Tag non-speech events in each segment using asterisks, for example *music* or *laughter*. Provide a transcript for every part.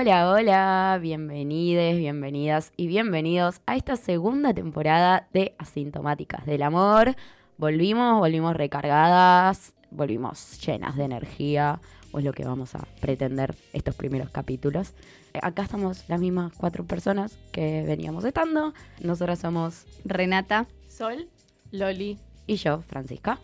Hola, hola, bienvenides, bienvenidas y bienvenidos a esta segunda temporada de Asintomáticas del Amor. Volvimos, volvimos recargadas, volvimos llenas de energía, o es lo que vamos a pretender estos primeros capítulos. Eh, Acá estamos las mismas cuatro personas que veníamos estando. Nosotras somos Renata. Sol. Loli. y yo, Francisca.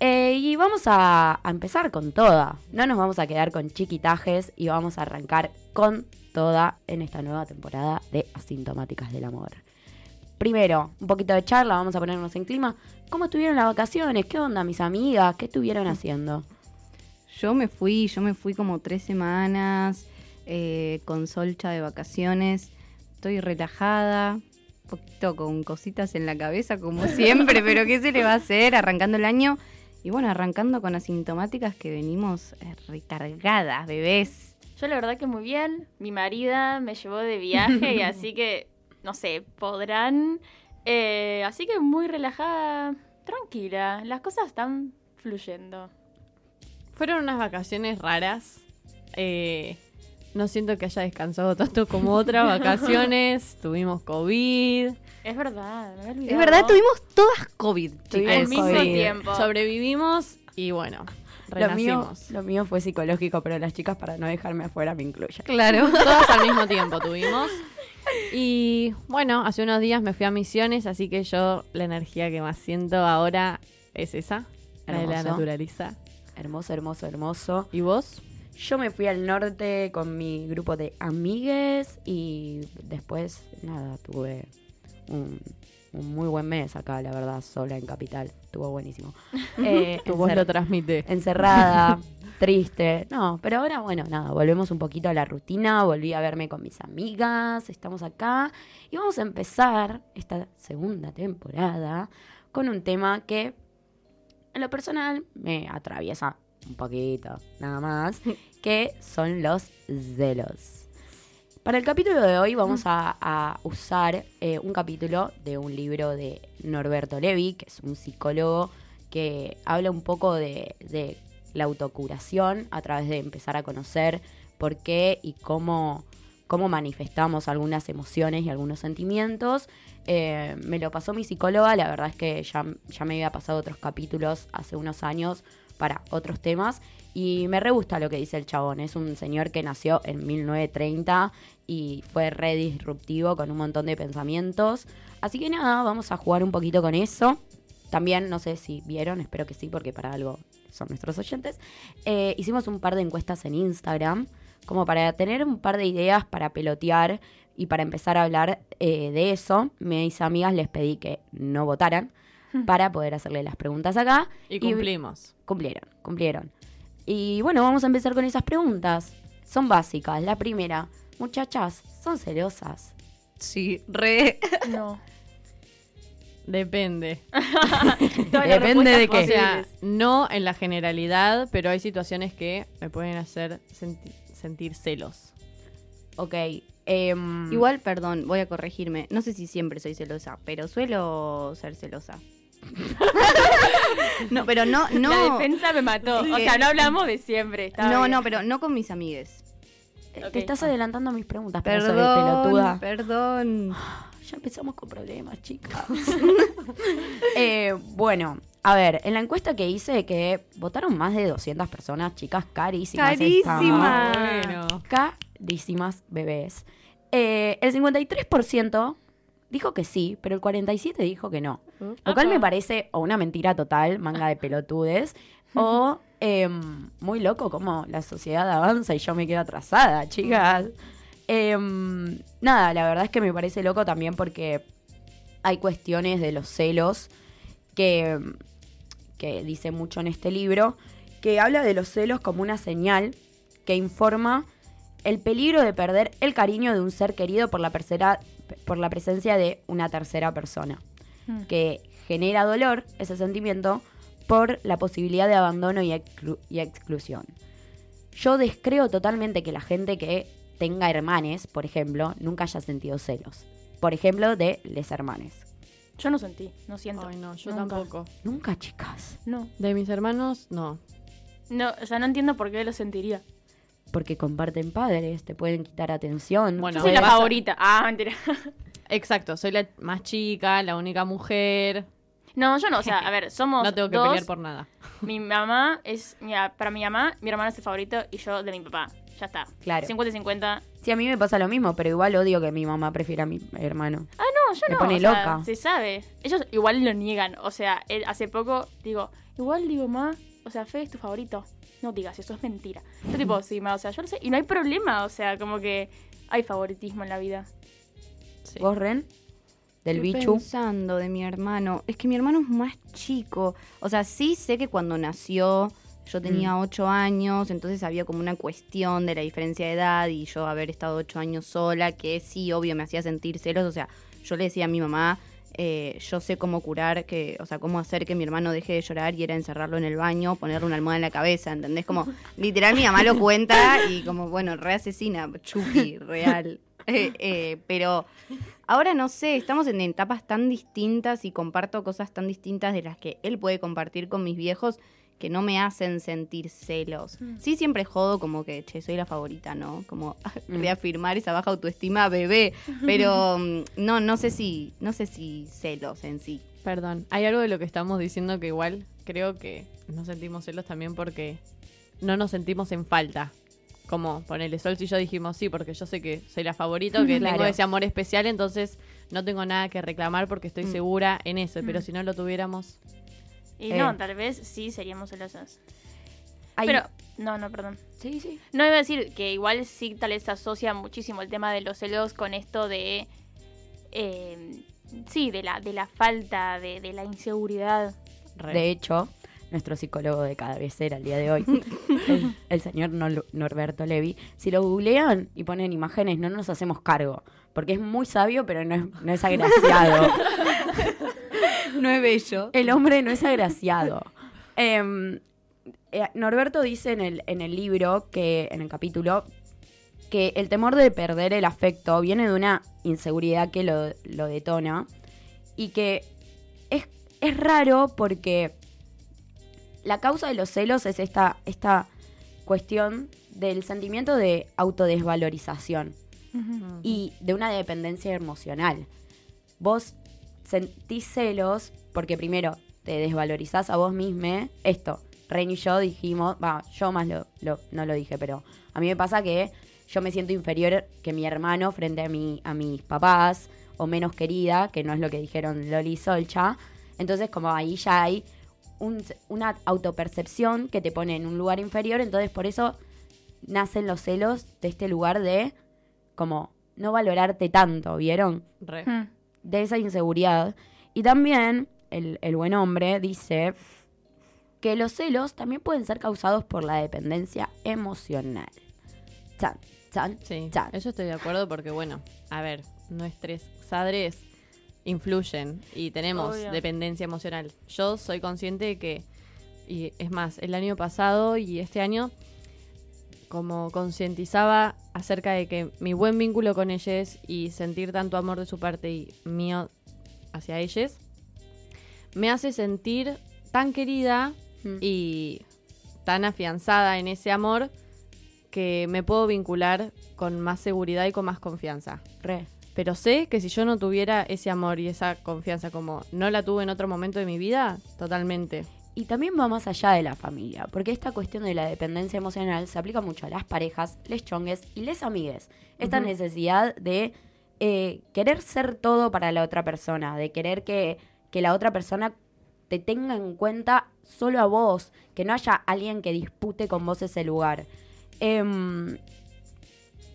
Eh, y vamos a, a empezar con toda. No nos vamos a quedar con chiquitajes y vamos a arrancar con toda en esta nueva temporada de Asintomáticas del Amor. Primero, un poquito de charla, vamos a ponernos en clima. ¿Cómo estuvieron las vacaciones? ¿Qué onda, mis amigas? ¿Qué estuvieron haciendo? Yo me fui, yo me fui como tres semanas eh, con solcha de vacaciones. Estoy relajada, un poquito con cositas en la cabeza como siempre, *laughs* pero ¿qué se le va a hacer arrancando el año? Y bueno, arrancando con asintomáticas que venimos eh, recargadas, bebés. Yo la verdad que muy bien. Mi marida me llevó de viaje y *laughs* así que, no sé, podrán. Eh, así que muy relajada, tranquila. Las cosas están fluyendo. Fueron unas vacaciones raras. Eh, no siento que haya descansado tanto como otras *laughs* vacaciones. Tuvimos COVID. Es verdad, me había olvidado. Es verdad, tuvimos todas COVID, Tuvimos al mismo COVID. tiempo. Sobrevivimos y bueno, Lo mío, renacimos. lo mío fue psicológico, pero las chicas, para no dejarme afuera, me incluyen. Claro. *laughs* Todas al mismo tiempo tuvimos. Y bueno, hace unos días me fui a misiones, así que yo la energía que más siento ahora es esa, la de la Hermoso. naturaleza. Hermoso, hermoso, hermoso. ¿Y vos? Yo me fui al norte con mi grupo de amigues y después, nada, tuve un, un muy buen mes acá, la verdad, sola en Capital. Estuvo buenísimo. *laughs* Eh, Tu voz lo transmite. encerrada, *laughs* triste. No, pero ahora, bueno, nada, volvemos un poquito a la rutina. Volví a verme con mis amigas, estamos acá y vamos a empezar esta segunda temporada con un tema que, en lo personal, me atraviesa un poquito, nada más, *laughs* que son los celos. Para el capítulo de hoy vamos a, a usar eh, un capítulo de un libro de Norberto Levi, que es un psicólogo que habla un poco de, de la autocuración a través de empezar a conocer por qué y cómo, cómo manifestamos algunas emociones y algunos sentimientos. Eh, me lo pasó mi psicóloga, la verdad es que ya, ya me había pasado otros capítulos hace unos años para otros temas y me re gusta lo que dice el chabón. Es un señor que nació en 1930 y fue re disruptivo con un montón de pensamientos. Así que nada, vamos a jugar un poquito con eso. También, no sé si vieron, espero que sí, porque para algo son nuestros oyentes. eh, hicimos un par de encuestas en Instagram, como para tener un par de ideas para pelotear y para empezar a hablar eh, de eso. Mis amigas les pedí que no votaran *laughs* para poder hacerle las preguntas acá. Y cumplimos. Cumplieron, cumplieron. Y bueno, vamos a empezar con esas preguntas. Son básicas. La primera, muchachas, ¿son celosas? Sí, re. *laughs* No. Depende. *laughs* Depende de qué. O sea, no en la generalidad, pero hay situaciones que me pueden hacer senti- sentir celos. Ok. em, Igual, perdón, voy a corregirme. No sé si siempre soy celosa, pero suelo ser celosa. *laughs* no, pero no, La no. defensa me mató. O sea, no hablamos de siempre. No, bien. no, pero no con mis amigues. Te estás adelantando a mis preguntas, Perdón, pelotuda. perdón. *gasps* Ya empezamos con problemas, chicas. *laughs* Eh, bueno, a ver, en la encuesta que hice, que votaron más de 200 personas, chicas carísimas. Carísimas. Bueno. Carísimas bebés. Eh, el 53% dijo que sí, pero el 47% dijo que no. Lo cual me parece o una mentira total, manga de pelotudes, *laughs* o em, muy loco como la sociedad avanza y yo me quedo atrasada, chicas. Em, nada, la verdad es que me parece loco también porque hay cuestiones de los celos que, que dice mucho en este libro, que habla de los celos como una señal que informa el peligro de perder el cariño de un ser querido por la, persera- por la presencia de una tercera persona Hmm. que genera dolor, ese sentimiento, por la posibilidad de abandono y, exclu- y exclusión. Yo descreo totalmente que la gente que tenga hermanes, por ejemplo, nunca haya sentido celos. Por ejemplo, de les hermanes. Yo no sentí, no siento. Ay, no, yo Nunca. tampoco. Nunca, chicas. No. De mis hermanos, no. No, o sea, no entiendo por qué lo sentiría. Porque comparten padres, te pueden quitar atención. Bueno, Yo soy me la pasa- favorita. Ah, mentira. *laughs* Exacto, soy la más chica, la única mujer. No, yo no. O sea, a ver, somos No tengo que dos. pelear por nada. Mi mamá es. mi- para mi mamá, mi hermano es el favorito y yo de mi papá. Ya está. Claro. 50 y 50. Sí, a mí me pasa lo mismo, pero igual odio que mi mamá prefiera a mi hermano. Ah, no, yo Me no. pone o sea, loca. se sabe. Ellos igual lo niegan. O sea, él- hace poco digo, igual digo, ma, o sea, Fe es tu favorito. No digas, eso es mentira. Yo tipo, sí, ma, o sea, yo lo sé. Y no hay problema, o sea, como que hay favoritismo en la vida. Sí. ¿Vos, Ren? Del Estoy bichu. pensando de mi hermano. Es que mi hermano es más chico. O sea, sí sé que cuando nació yo tenía Mm. ocho años, entonces había como una cuestión de la diferencia de edad y yo haber estado ocho años sola, que sí, obvio, me hacía sentir celos. O sea, yo le decía a mi mamá, eh, yo sé cómo curar, que, o sea, cómo hacer que mi hermano deje de llorar y era encerrarlo en el baño, ponerle una almohada en la cabeza, ¿entendés? Como, *laughs* literal, mi mamá lo cuenta y como, bueno, re asesina, chupi, real. *laughs* Eh, eh, pero ahora no sé, estamos en etapas tan distintas y comparto cosas tan distintas de las que él puede compartir con mis viejos que no me hacen sentir celos. Sí, siempre jodo como que, che, soy la favorita, ¿no? Como *laughs* Mm. reafirmar esa baja autoestima, bebé. Pero mm, no, no sé si, no sé si celos en sí. Perdón, hay algo de lo que estamos diciendo que igual creo que no sentimos celos también porque no nos sentimos en falta. Como ponele Sol, si yo dijimos sí, porque yo sé que soy la favorita, que *laughs* Claro. tengo ese amor especial, entonces no tengo nada que reclamar porque estoy Mm. segura en eso. Pero Mm. si no lo tuviéramos, Y Eh. no, tal vez sí seríamos celosas. Hay- Pero, no, no, perdón. Sí, sí. No iba a decir que igual sí tal vez se asocia muchísimo el tema de los celos con esto de... eh, sí, de la, de la falta, de, de la inseguridad. re. De hecho, nuestro psicólogo de cabecera el día de hoy, *laughs* el, el señor Norberto Levi, si lo googlean y ponen imágenes, no nos hacemos cargo. Porque es muy sabio, pero no es, no es agraciado. *laughs* *laughs* No es bello. El hombre no es agraciado. *laughs* Em, eh, Norberto dice en el, en el libro, que en el capítulo, que el temor de perder el afecto viene de una inseguridad que lo, lo detona y que es, es raro porque la causa de los celos es esta, esta cuestión del sentimiento de autodesvalorización Mm. y de una dependencia emocional. Vos sentís celos porque primero te desvalorizás a vos mismo. Esto, Ren y yo dijimos, va, yo más lo, lo- no lo dije, pero a mí me pasa que yo me siento inferior que mi hermano frente a, mi, a mis papás o menos querida, que no es lo que dijeron Loli y Solcha. Entonces como ahí ya hay un- una autopercepción que te pone en un lugar inferior, entonces por eso nacen los celos de este lugar de como no valorarte tanto, ¿vieron? Re. Mm. De esa inseguridad. Y también el, el buen hombre dice que los celos también pueden ser causados por la dependencia emocional. Chan, chan, Sí, chan. eso estoy de acuerdo porque, bueno, a ver, nuestros padres influyen y tenemos Obvio. dependencia emocional. Yo soy consciente de que, y es más, el año pasado y este año, como concientizaba acerca de que mi buen vínculo con ellos y sentir tanto amor de su parte y mío hacia ellos, me hace sentir tan querida Mm. y tan afianzada en ese amor que me puedo vincular con más seguridad y con más confianza. Re. Pero sé que si yo no tuviera ese amor y esa confianza como no la tuve en otro momento de mi vida, totalmente. Y también va más allá de la familia, porque esta cuestión de la dependencia emocional se aplica mucho a las parejas, les chongues y les amigues. Esta necesidad de eh, querer ser todo para la otra persona, de querer que, que la otra persona te tenga en cuenta solo a vos, que no haya alguien que dispute con vos ese lugar. Em,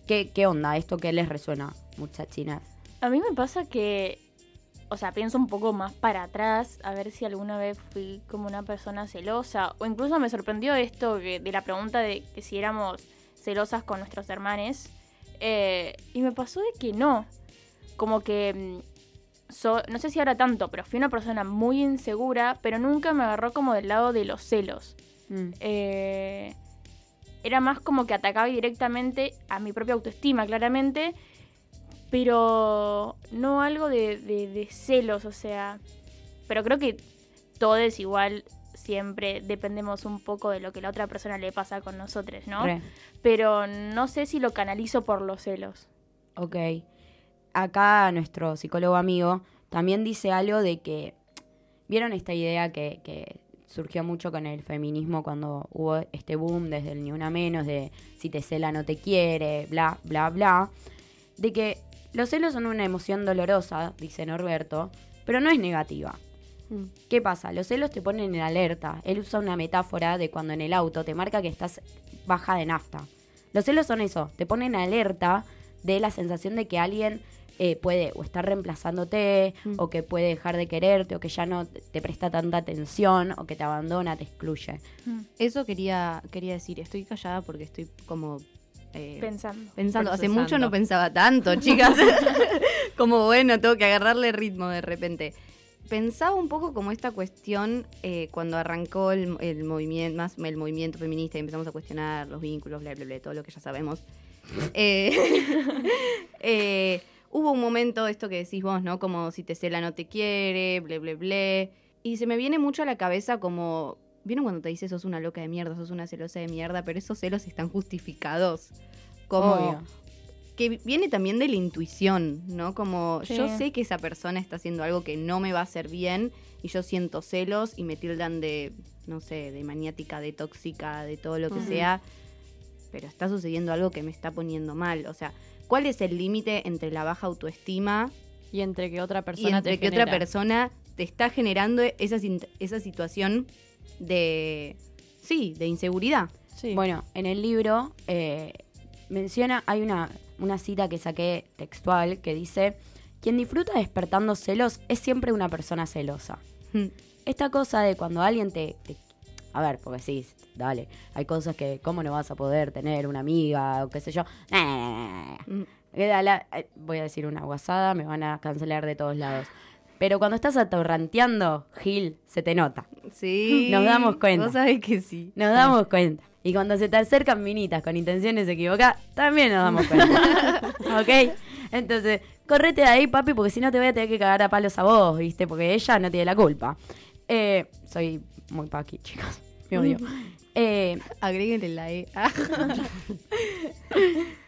¿qué, ¿Qué onda esto que les resuena, muchachinas? A mí me pasa que, o sea, pienso un poco más para atrás, a ver si alguna vez fui como una persona celosa, o incluso me sorprendió esto que- de la pregunta de que si éramos celosas con nuestros hermanos, eh, y me pasó de que no, como que, mm, so- no sé si ahora tanto, pero fui una persona muy insegura, pero nunca me agarró como del lado de los celos. Mm, Eh, era más como que atacaba directamente a mi propia autoestima, claramente, pero no algo de, de- de celos, o sea, pero creo que todos igual siempre dependemos un poco de lo que la otra persona le pasa con nosotros, ¿no? Re. Pero no sé si lo canalizo por los celos. Ok. Acá nuestro psicólogo amigo también dice algo de que, ¿vieron esta idea que, que surgió mucho con el feminismo cuando hubo este boom desde el Ni Una Menos, de si te cela no te quiere, bla, bla, bla? De que los celos son una emoción dolorosa, dice Norberto, pero no es negativa. Mm. ¿Qué pasa? Los celos te ponen en alerta. Él usa una metáfora de cuando en el auto te marca que estás baja de nafta. Los celos son eso, te ponen en alerta de la sensación de que alguien eh, puede o estar reemplazándote, Mm. o que puede dejar de quererte, o que ya no te presta tanta atención, o que te abandona, te excluye. Eso quería, quería decir, estoy callada porque estoy como eh, Pensando. pensando. Hace mucho no pensaba tanto, *laughs* chicas. *laughs* como bueno, tengo que agarrarle ritmo de repente. Pensaba un poco como esta cuestión eh, cuando arrancó el, el movimiento, más el movimiento feminista y empezamos a cuestionar los vínculos, bla, bla, bla, todo lo que ya sabemos. *laughs* Eh, eh, hubo un momento, esto que decís vos, ¿no? Como si te cela no te quiere, ble, ble, ble. Y se me viene mucho a la cabeza como. ¿Vieron cuando te dice sos una loca de mierda, sos una celosa de mierda? Pero esos celos están justificados. Como Obvio. que viene también de la intuición, ¿no? Como Sí. yo sé que esa persona está haciendo algo que no me va a hacer bien y yo siento celos y me tildan de, no sé, de maniática, de tóxica, de todo lo que sea, pero está sucediendo algo que me está poniendo mal. O sea, ¿cuál es el límite entre la baja autoestima Y entre que otra y persona entre te que otra persona te está generando esa, esa situación de, sí, de inseguridad? Sí. Bueno, en el libro eh, menciona, hay una, una cita que saqué textual que dice, quien disfruta despertando celos es siempre una persona celosa. Mm. Esta cosa de cuando alguien te... te- a ver, porque sí, dale, hay cosas que, ¿cómo no vas a poder tener una amiga o qué sé yo? Mm. Queda la- eh, voy a decir una guasada, me van a cancelar de todos lados. Pero cuando estás atorranteando, Gil, se te nota. Sí. Nos damos cuenta. Vos sabés que sí. Nos damos cuenta. Y cuando se te acercan minitas con intenciones equivocadas, también nos damos cuenta. *laughs* ¿Ok? Entonces, correte de ahí, papi, porque si no te voy a tener que cagar a palos a vos, ¿viste? Porque ella no tiene la culpa. Eh, soy muy paqui, chicos. Me odio. Eh, Agréguenle la E. Ah. *laughs*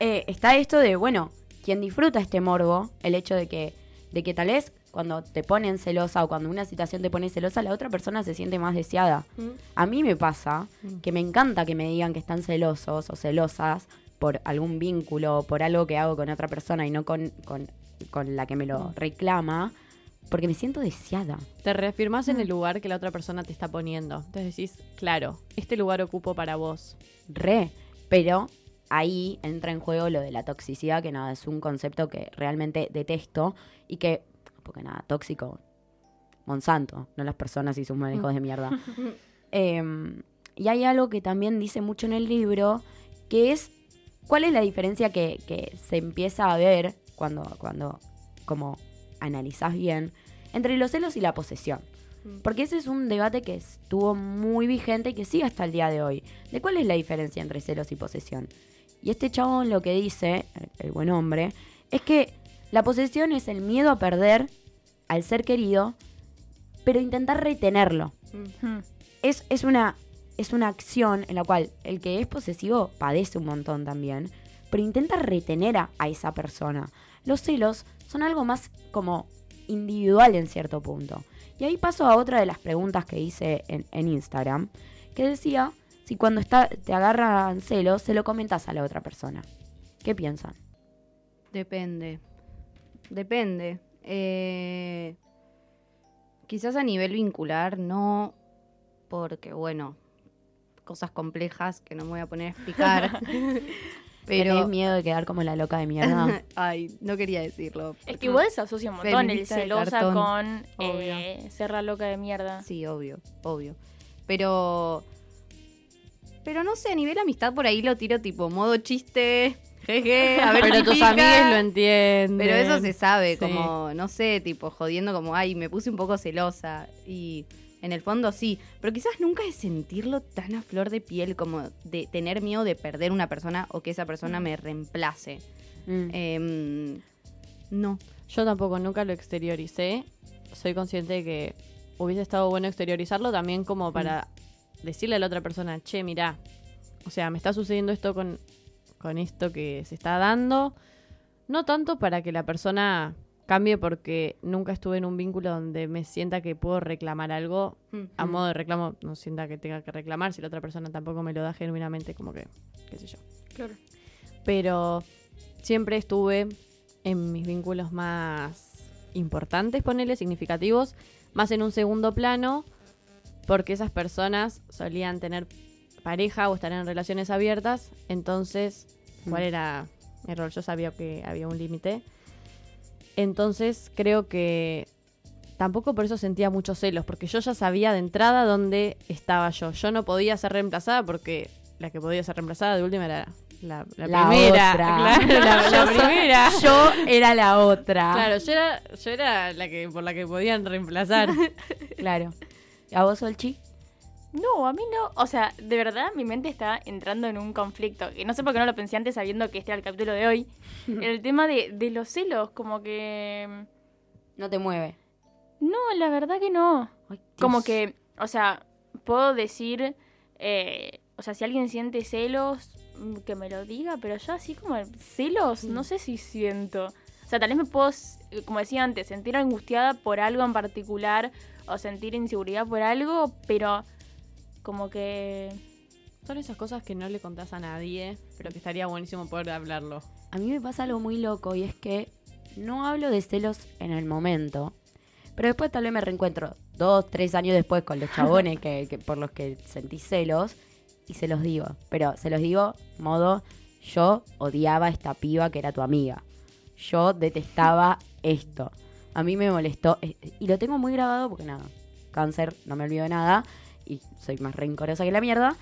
eh, está esto de, bueno, quien disfruta este morbo, el hecho de que, de que tal vez cuando te ponen celosa o cuando una situación te pone celosa, la otra persona se siente más deseada. A mí me pasa que me encanta que me digan que están celosos o celosas por algún vínculo o por algo que hago con otra persona y no con, con, con la que me lo reclama, porque me siento deseada. Te reafirmás en el lugar que la otra persona te está poniendo. Entonces decís, claro, este lugar ocupo para vos. Re. Pero ahí entra en juego lo de la toxicidad, que nada, es un concepto que realmente detesto y que, porque nada, tóxico, Monsanto, no las personas y sus manejos de mierda. *laughs* Em, y hay algo que también dice mucho en el libro, que es cuál es la diferencia que, que se empieza a ver cuando, cuando como analizás bien entre los celos y la posesión. Porque ese es un debate que estuvo muy vigente y que sigue hasta el día de hoy. ¿De cuál es la diferencia entre celos y posesión? Y este chabón lo que dice, el, el buen hombre, es que la posesión es el miedo a perder al ser querido, pero intentar retenerlo. Es, es, una, es una acción en la cual el que es posesivo padece un montón también, pero intenta retener a, a esa persona. Los celos son algo más como individual en cierto punto. Y ahí paso a otra de las preguntas que hice en, en Instagram, que decía si cuando está, te agarran celos se lo comentas a la otra persona. ¿Qué piensan? Depende. Depende. Eh, quizás a nivel vincular no, porque bueno, cosas complejas que no me voy a poner a explicar. *laughs* *laughs* ¿Tenés pero miedo de quedar como la loca de mierda? *laughs* ay, no quería decirlo. Es que igual se asocia un montón el celosa con Obvio. eh, ser la loca de mierda. Sí, obvio, obvio. Pero. Pero no sé, a nivel amistad por ahí lo tiro tipo modo chiste. Jeje, a ver Pero si tus pica. amigues lo entienden. Pero eso se sabe, Sí. como, no sé, tipo jodiendo como, ay, me puse un poco celosa. Y en el fondo sí. Pero quizás nunca es sentirlo tan a flor de piel como de tener miedo de perder una persona o que esa persona me reemplace. Mm. Em, no. Yo tampoco nunca lo exterioricé. Soy consciente de que hubiese estado bueno exteriorizarlo también como para decirle a la otra persona, che, mirá, o sea, me está sucediendo esto con, con esto que se está dando. No tanto para que la persona cambie porque nunca estuve en un vínculo donde me sienta que puedo reclamar algo a modo de reclamo, no sienta que tenga que reclamar si la otra persona tampoco me lo da genuinamente, como que, qué sé yo. Claro. Pero siempre estuve en mis vínculos más importantes, ponele, significativos, más en un segundo plano, porque esas personas solían tener pareja o estar en relaciones abiertas, entonces, ¿cuál Mm. era mi rol? Yo sabía que había un límite. Entonces, creo que tampoco por eso sentía muchos celos, porque yo ya sabía de entrada dónde estaba yo. Yo no podía ser reemplazada porque la que podía ser reemplazada de última era la, la La primera. otra. *laughs* Claro, la, *laughs* primera. Yo era la otra. Claro, yo era, yo era la que por la que podían reemplazar. *laughs* Claro. ¿A vos, Solchi? No, a mí no. O sea, de verdad mi mente está entrando en un conflicto. Que no sé por qué no lo pensé antes sabiendo que este era el capítulo de hoy. *laughs* el tema de, de los celos, como que... No te mueve. No, la verdad que no. Ay. Como que, o sea, puedo decir, eh, o sea, si alguien siente celos, mm, que me lo diga, pero yo así como celos, no sé si siento. O sea, tal vez me puedo, eh, como decía antes, sentir angustiada por algo en particular o sentir inseguridad por algo, pero como que... Son esas cosas que no le contás a nadie, pero que estaría buenísimo poder hablarlo. A mí me pasa algo muy loco y es que no hablo de celos en el momento, pero después tal vez me reencuentro dos, tres años después con los chabones que, que- por los que sentí celos y se los digo. Pero se los digo modo, yo odiaba a esta piba que era tu amiga. Yo detestaba esto. A mí me molestó eh, y lo tengo muy grabado porque nada, cáncer, no me olvido de nada y soy más rencorosa que la mierda.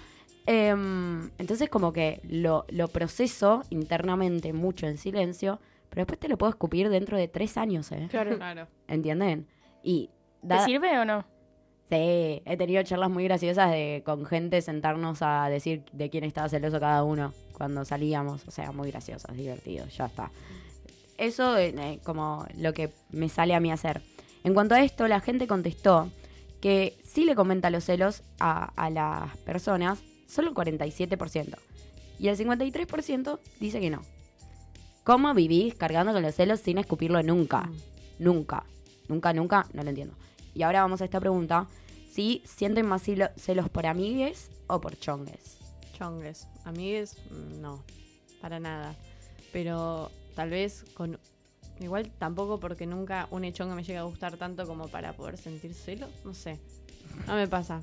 Em, entonces como que lo, lo proceso internamente mucho en silencio, pero después te lo puedo escupir dentro de tres años, ¿eh? Claro. *laughs* Claro. ¿Entienden? Y ¿Te sirve o no? sí, he tenido charlas muy graciosas de con gente sentarnos a decir de quién estaba celoso cada uno cuando salíamos, o sea, muy graciosas, divertidos, ya está. Eso es eh, como lo que me sale a mí hacer. En cuanto a esto, la gente contestó que sí le comenta los celos a, a las personas, solo el 47%. Y el 53% dice que no. ¿Cómo vivís cargando con los celos sin escupirlo nunca? Nunca. Nunca, nunca, no lo entiendo. Y ahora vamos a esta pregunta. Si sienten más celo- celos por amigues o por chongues. Chongues. Amigues, mm, no. Para nada. Pero tal vez con. Igual tampoco porque nunca un chongue me llega a gustar tanto como para poder sentir celos. No sé. No me pasa.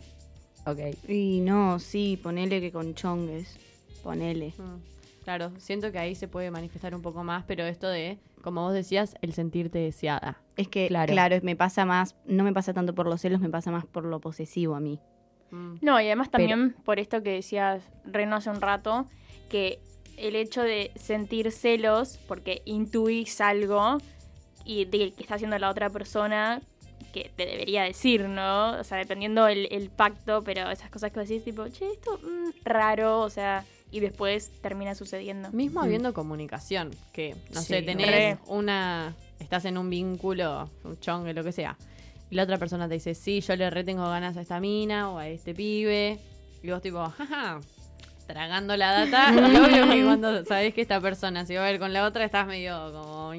Ok. Y no, sí, ponele que con chongues. Ponele. Mm. Claro, siento que ahí se puede manifestar un poco más, pero esto de, como vos decías, el sentirte deseada. Es que, Claro. claro. me pasa más, no me pasa tanto por los celos, me pasa más por lo posesivo a mí. Mm. No, y además Pero- también por esto que decías Reno hace un rato, que el hecho de sentir celos, porque intuís algo y de que está haciendo la otra persona que te debería decir, ¿no? O sea, dependiendo el, el pacto, pero esas cosas que vos decís, tipo, che, esto mm, raro, o sea, y después termina sucediendo. Mismo Mm. habiendo comunicación, que, no Sí, sé, tenés re. una, estás en un vínculo, un chongue, lo que sea, y la otra persona te dice, sí, yo le retengo ganas a esta mina o a este pibe, y vos tipo, jaja, tragando la data, y *laughs* obvio que cuando sabés que esta persona se va a ver con la otra, estás medio como...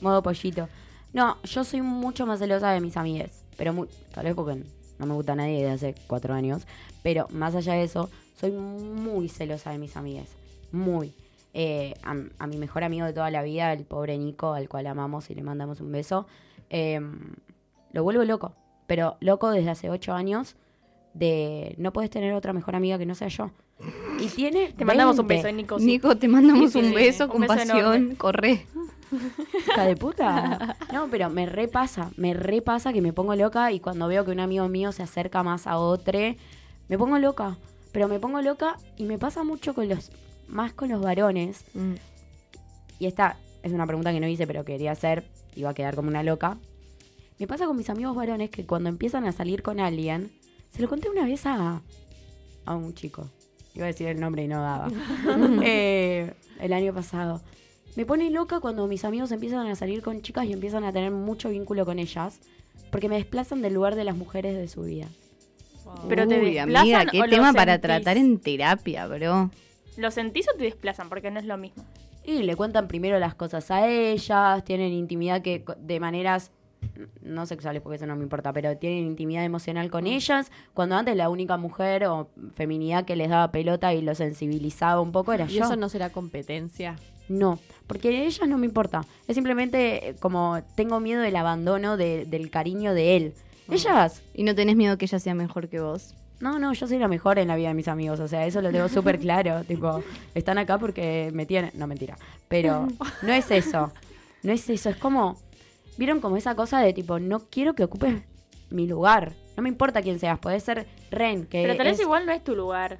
Modo pollito. No, yo soy mucho más celosa de mis amigues. Pero mu- tal vez porque no me gusta nadie desde hace cuatro años. Pero más allá de eso, soy muy celosa de mis amigues. Muy. Eh, a, a mi mejor amigo de toda la vida, el pobre Nico, al cual amamos y le mandamos un beso, eh, lo vuelvo loco. Pero loco desde hace ocho años de no puedes tener otra mejor amiga que no sea yo. Y tiene Te mandamos un 20. beso, Nico. sí. Nico, te mandamos Sí, sí, un sí. beso Un con beso pasión, enorme. corre. hija de puta. No, pero me repasa, me repasa que me pongo loca y cuando veo que un amigo mío se acerca más a otro, me pongo loca. Pero me pongo loca y me pasa mucho con los, más con los varones. Mm. Y esta es una pregunta que no hice, pero quería hacer, iba a quedar como una loca. Me pasa con mis amigos varones que cuando empiezan a salir con alguien, se lo conté una vez a, a un chico. Iba a decir el nombre y no daba. *laughs* Eh, el año pasado. Me pone loca cuando mis amigos empiezan a salir con chicas y empiezan a tener mucho vínculo con ellas. porque me desplazan del lugar de las mujeres de su vida. Pero te Uy, desplazan amiga, qué tema para sentís? tratar en terapia, bro. ¿Lo sentís o te desplazan? Porque no es lo mismo. Y le cuentan primero las cosas a ellas, tienen intimidad que de maneras no sexuales porque eso no me importa, pero tienen intimidad emocional con ellas, cuando antes la única mujer o feminidad que les daba pelota y lo sensibilizaba un poco era ¿Y yo. eso no será competencia? No, porque ellas no me importa. Es simplemente eh, como tengo miedo del abandono de- del cariño de él. Ellas, ¿Y no tenés miedo que ella sea mejor que vos? no, no, yo soy la mejor en la vida de mis amigos, o sea, eso lo tengo *laughs* súper claro. tipo, están acá porque me tienen. No, mentira. Pero *laughs* no es eso. No es eso. Es como. ¿Vieron como esa cosa de tipo, no quiero que ocupes mi lugar? No me importa quién seas, puede ser Ren, que. Pero tal vez es- igual no es tu lugar.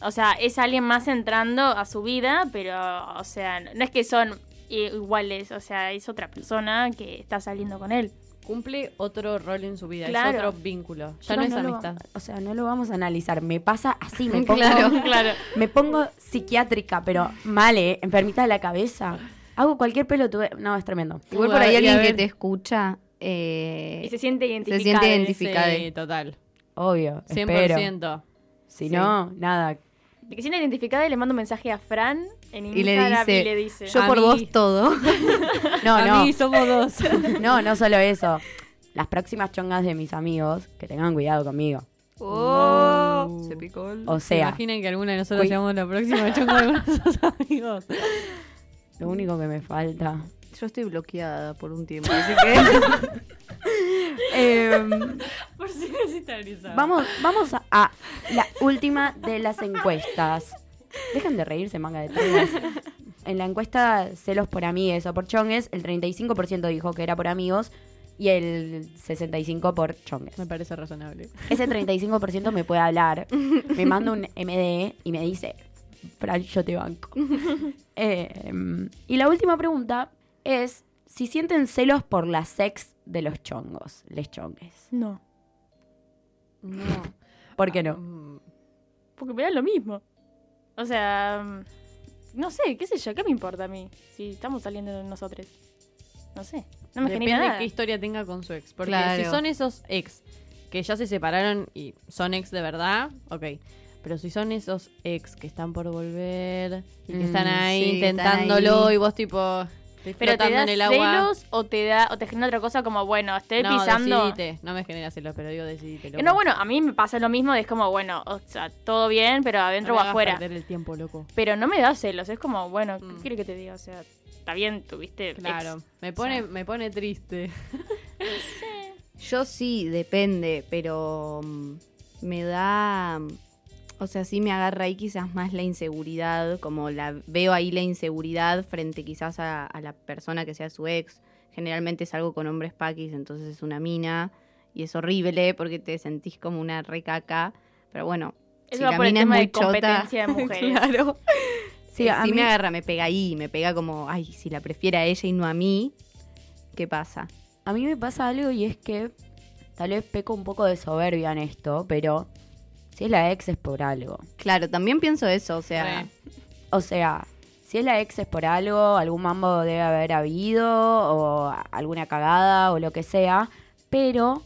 O sea, es alguien más entrando a su vida, pero, o sea, no es que son iguales. O sea, es otra persona que está saliendo con él. Cumple otro rol en su vida, Claro. es otro vínculo. Ya no es amistad. o sea, no lo vamos a analizar. Me pasa así, me *laughs* pongo. Claro, claro. Me pongo psiquiátrica, pero mal, ¿eh? Enfermita de la cabeza. Hago cualquier pelotude. No, es tremendo. Igual por ahí alguien que te escucha eh, Y se siente se identificado. siente identificada. Sí, total. Obvio. Espero. 100%. Si no, nada. De que se siente identificada y le mando un mensaje a Fran en Y le Instagram dice, y le dice, yo por mí. vos todo. *laughs* No, a no. mí somos dos. *laughs* No, no solo eso. Las próximas chongas de mis amigos, que tengan cuidado conmigo. Oh, se picó el... O ¿Se sea, imaginan que alguna de nosotros Uy. seamos la próxima chonga de nuestros *laughs* amigos? Lo único que me falta. Yo estoy bloqueada por un tiempo, así *laughs* que... *laughs* Em, Por si risa. vamos, vamos a, a la última de las encuestas. Dejen de reírse, manga de todas. En la encuesta celos por amigues o por chongues, el 35% dijo que era por amigos y el 65% por chongues. Me parece razonable. Ese 35% me puede hablar, me manda un MD y me dice, Fran, yo te banco. *laughs* Eh, y la última pregunta es si sienten celos por la sex de los chongos, les chongues. no, No. ¿Por qué no? Mm, porque me da lo mismo. O sea, mm, no sé, qué sé yo, ¿qué me importa a mí? Si estamos saliendo de nosotros. No sé, no me Depende genera de nada. qué historia tenga con su ex. Porque Claro. si son esos ex que ya se separaron y son ex de verdad, ok. Pero si son esos ex que están por volver y que Mm, están ahí sí, están intentándolo ahí. y vos tipo Pero te da en el agua. celos o te da o te genera otra cosa como, bueno, estoy no, pisando. decidite. No me genera celos, pero digo decidite. loco. No, bueno, a mí me pasa lo mismo, es como, bueno, o sea, todo bien, pero No adentro me o afuera. perder el tiempo, loco. Pero no me da celos, es como, bueno, ¿qué Mm. quiere que te diga? O sea, está bien, tuviste ex. Claro, me pone, O sea. me pone triste. *laughs* Yo sí, depende, pero mm, me da... O sea, sí me agarra ahí quizás más la inseguridad, como la veo ahí la inseguridad frente quizás a, a la persona que sea su ex. Generalmente es algo con hombres paquis, entonces es una mina y es horrible porque te sentís como una recaca. Pero bueno, Eso si va la por el mina es muy de chota, de *laughs* mujeres. claro. *laughs* Sí, Sí, a mí- me agarra, me pega ahí, me pega como, ay, si la prefiere a ella y no a mí, ¿qué pasa? A mí me pasa algo y es que tal vez peco un poco de soberbia en esto, pero si es la ex es por algo. Claro, también pienso eso, o sea. O sea, si es la ex es por algo, algún mambo debe haber habido, o alguna cagada, o lo que sea, pero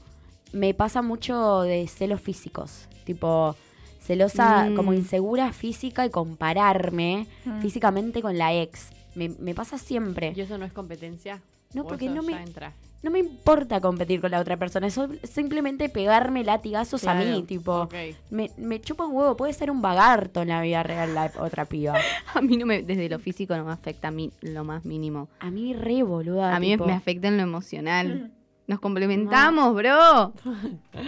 me pasa mucho de celos físicos, tipo celosa, Mm. como insegura física y compararme Mm. físicamente con la ex. Me, me pasa siempre. ¿Y eso no es competencia? No, ¿O porque no me- ya entra? No me importa competir con la otra persona, es simplemente pegarme latigazos a mí, tipo, me, me chupa un huevo, puede ser un vagarto en la vida real la otra piba. *laughs* a mí no me, desde lo físico no me afecta a mí lo más mínimo. A mí re boluda. A mí me- afecta en lo emocional. *laughs* Nos complementamos, bro. *laughs*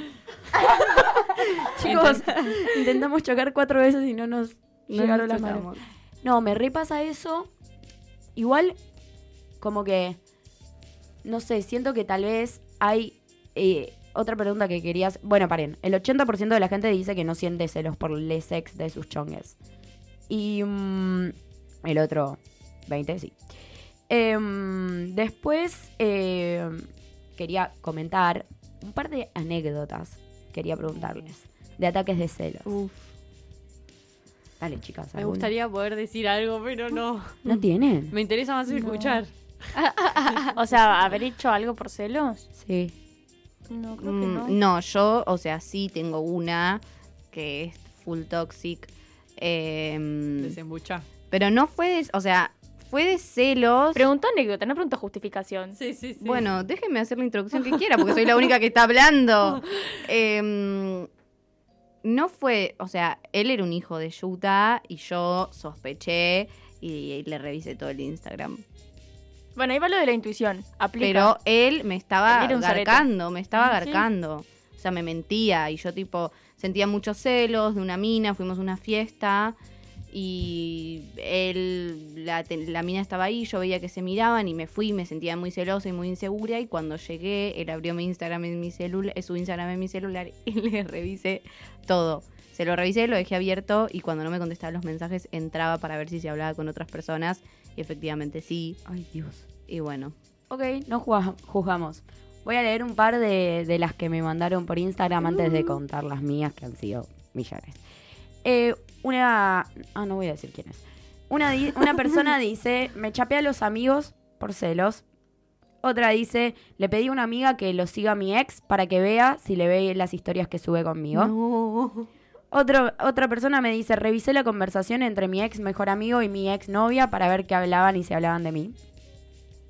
Chicos, intentamos chocar cuatro veces y no nos No llegaron nos las manos. No, me repasa eso. Igual, como que, no sé, siento que tal vez hay eh, otra pregunta que querías. Bueno, paren, el 80% de la gente dice que no siente celos por les ex de sus chongues. Y mm, el otro 20, sí. Em, después eh, quería comentar un par de anécdotas. Quería preguntarles. De ataques de celos. Uf. Dale, chicas. Me ¿alguna? gustaría poder decir algo, pero no. ¿No tienen? *laughs* Me interesa más escuchar. *laughs* O sea, haber hecho algo por celos. Sí. No, creo que Mm, no. no, yo, o sea, sí tengo una que es full toxic. em, Desembucha. pero no fue de, o sea, fue de celos. Preguntó anécdota, no preguntó justificación. Sí, sí, sí. Bueno, déjenme hacer la introducción que quiera, porque soy la única que está hablando. *laughs* Em, no fue, o sea, él era un hijo de Yuta y yo sospeché y, le revisé todo el Instagram. Bueno, ahí va lo de la intuición. Aplica. Pero él me estaba Él garcando, me estaba Sí. garcando. O sea, me mentía y yo tipo sentía muchos celos de una mina, fuimos a una fiesta y él, la, la mina estaba ahí, yo veía que se miraban y me fui, me sentía muy celosa y muy insegura y cuando llegué, él abrió mi Instagram en mi celular, su Instagram en mi celular *laughs* y le revisé todo. Se lo revisé, lo dejé abierto y cuando no me contestaba los mensajes entraba para ver si se hablaba con otras personas y efectivamente sí. Ay, Dios. Y bueno, Ok, no juzga- juzgamos. Voy a leer un par de, de las que me mandaron por Instagram antes de contar las mías, que han sido millones. Eh, una. Ah, no voy a decir quién es. Una, di- una persona *laughs* dice: Me chapé a los amigos por celos. Otra dice: Le pedí a una amiga que lo siga a mi ex para que vea si le ve las historias que sube conmigo. No. Otro, otra persona me dice, revisé la conversación entre mi ex mejor amigo y mi ex novia para ver qué hablaban y si hablaban de mí.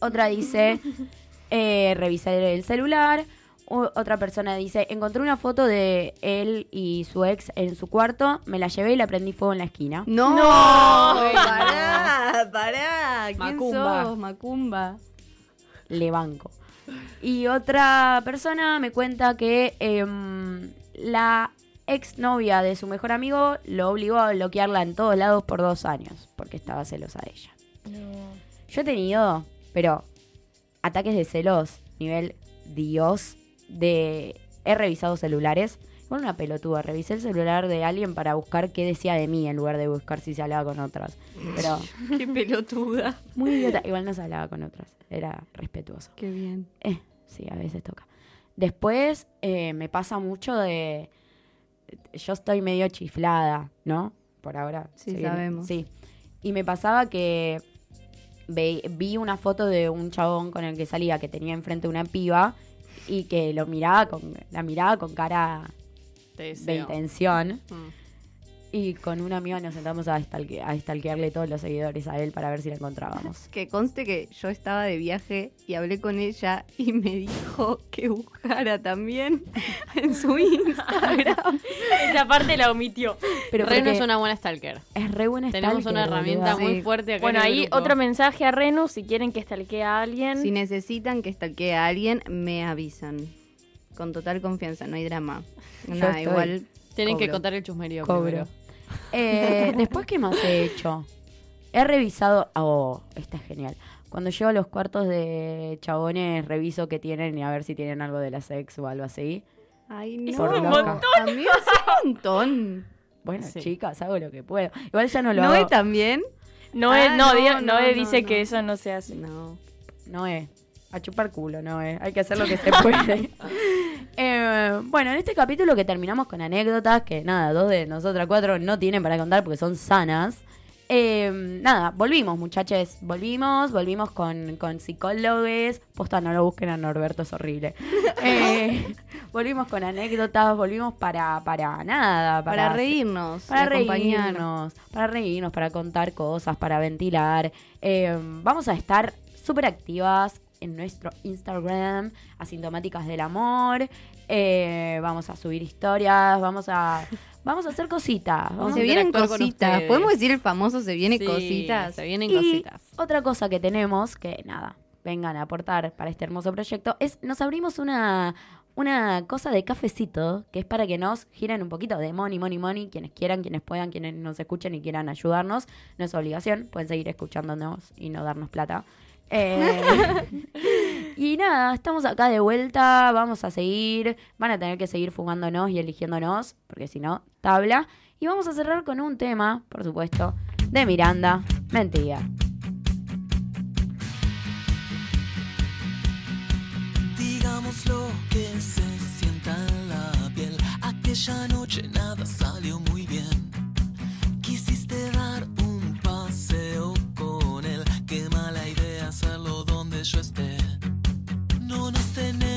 Otra dice, *laughs* eh, revisé el celular. Otra persona dice, encontré una foto de él y su ex en su cuarto, me la llevé y la prendí fuego en la esquina. No, No. pará, *laughs* pará. ¿Quién Macumba. sos? Macumba. Le banco. Y otra persona me cuenta que em, la ex novia de su mejor amigo lo obligó a bloquearla en todos lados por dos años, porque estaba celosa de ella. No. Yo he tenido, pero ataques de celos, nivel Dios, de... He revisado celulares. Con una pelotuda, revisé el celular de alguien para buscar qué decía de mí en lugar de buscar si se hablaba con otras. Pero *laughs* Qué pelotuda. muy idiota. Igual no se hablaba con otras. Era respetuoso. Qué bien. Eh, sí, a veces toca. Después eh, me pasa mucho de... Yo estoy medio chiflada, ¿no? Por ahora. Sí, sabemos. Sí. Y me pasaba que ve- vi una foto de un chabón con el que salía que tenía enfrente una piba y que lo miraba con la miraba con cara de intención Mm. Y con una amiga nos sentamos a, stalke- a stalkearle todos los seguidores a él para ver si la encontrábamos. Que conste que yo estaba de viaje y hablé con ella y me dijo que buscara también *laughs* en su Instagram. Esa parte la omitió. Pero Reno porque es una buena stalker. es re buena Tenemos stalker, una herramienta muy Sí. fuerte acá Bueno, en el ahí grupo. otro mensaje a Renu. Si quieren que stalkee a alguien. Si necesitan que stalkee a alguien, me avisan. Con total confianza, no hay drama. Nada, estoy. igual. Tienen que contar el chusmerío Cobro. primero. Eh, Después, ¿qué más he hecho? He revisado. Oh, esta es genial. Cuando llego a los cuartos de chabones, reviso que tienen y a ver si tienen algo de la sex o algo así. Ay, Es no. un montón. Es un montón. Bueno, Sí. chicas, hago lo que puedo. Igual ya no lo ¿Noé hago. también? Noé, Ah, no, no, Noé no, dice no. que eso no se hace. No. No es. A chupar culo, no es. Hay que hacer lo que se puede. *laughs* Eh, bueno, en este capítulo que terminamos con anécdotas, que nada, dos de nosotras cuatro no tienen para contar porque son sanas. Eh, nada, volvimos, muchachos. Volvimos, volvimos con, con psicólogos. Posta, no lo busquen a Norberto, es horrible. *laughs* Eh, volvimos con anécdotas, volvimos para, para nada. Para, reírnos. Para reírnos, para reírnos, para contar cosas, para ventilar. Vamos a estar súper activas en nuestro Instagram, Asintomáticas del Amor. Eh, vamos a subir historias, vamos a, vamos a hacer cositas. vamos Se a vienen cositas. Podemos decir el famoso se viene Sí, cositas. Se vienen Y cositas. otra cosa que tenemos, que nada, vengan a aportar para este hermoso proyecto, es nos abrimos una, una cosa de cafecito, que es para que nos giren un poquito de money, money, money, quienes quieran, quienes puedan, quienes nos escuchen y quieran ayudarnos. No es obligación, pueden seguir escuchándonos y no darnos plata. Eh, y nada, estamos acá de vuelta, vamos a seguir, van a tener que seguir fumándonos y eligiéndonos, porque si no, tabla. Y vamos a cerrar con un tema, por supuesto, de Miranda, Mentira. Digamos lo que se sienta en la piel. Aquella noche nada salió muy idea hacerlo donde yo esté. No nos tenemos ni un poco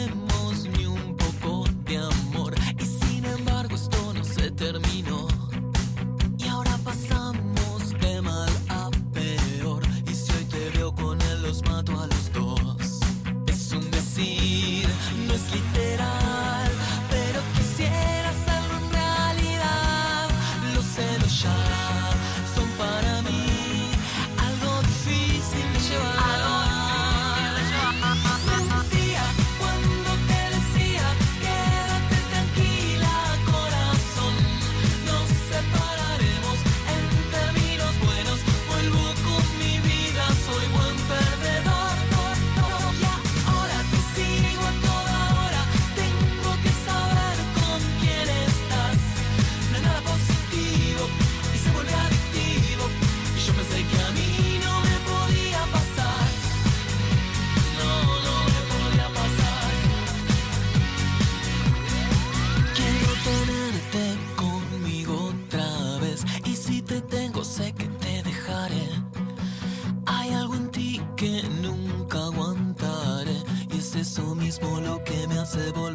tengo, sé que te dejaré. Hay algo en ti que nunca aguantaré. Y es eso mismo lo que me hace volver.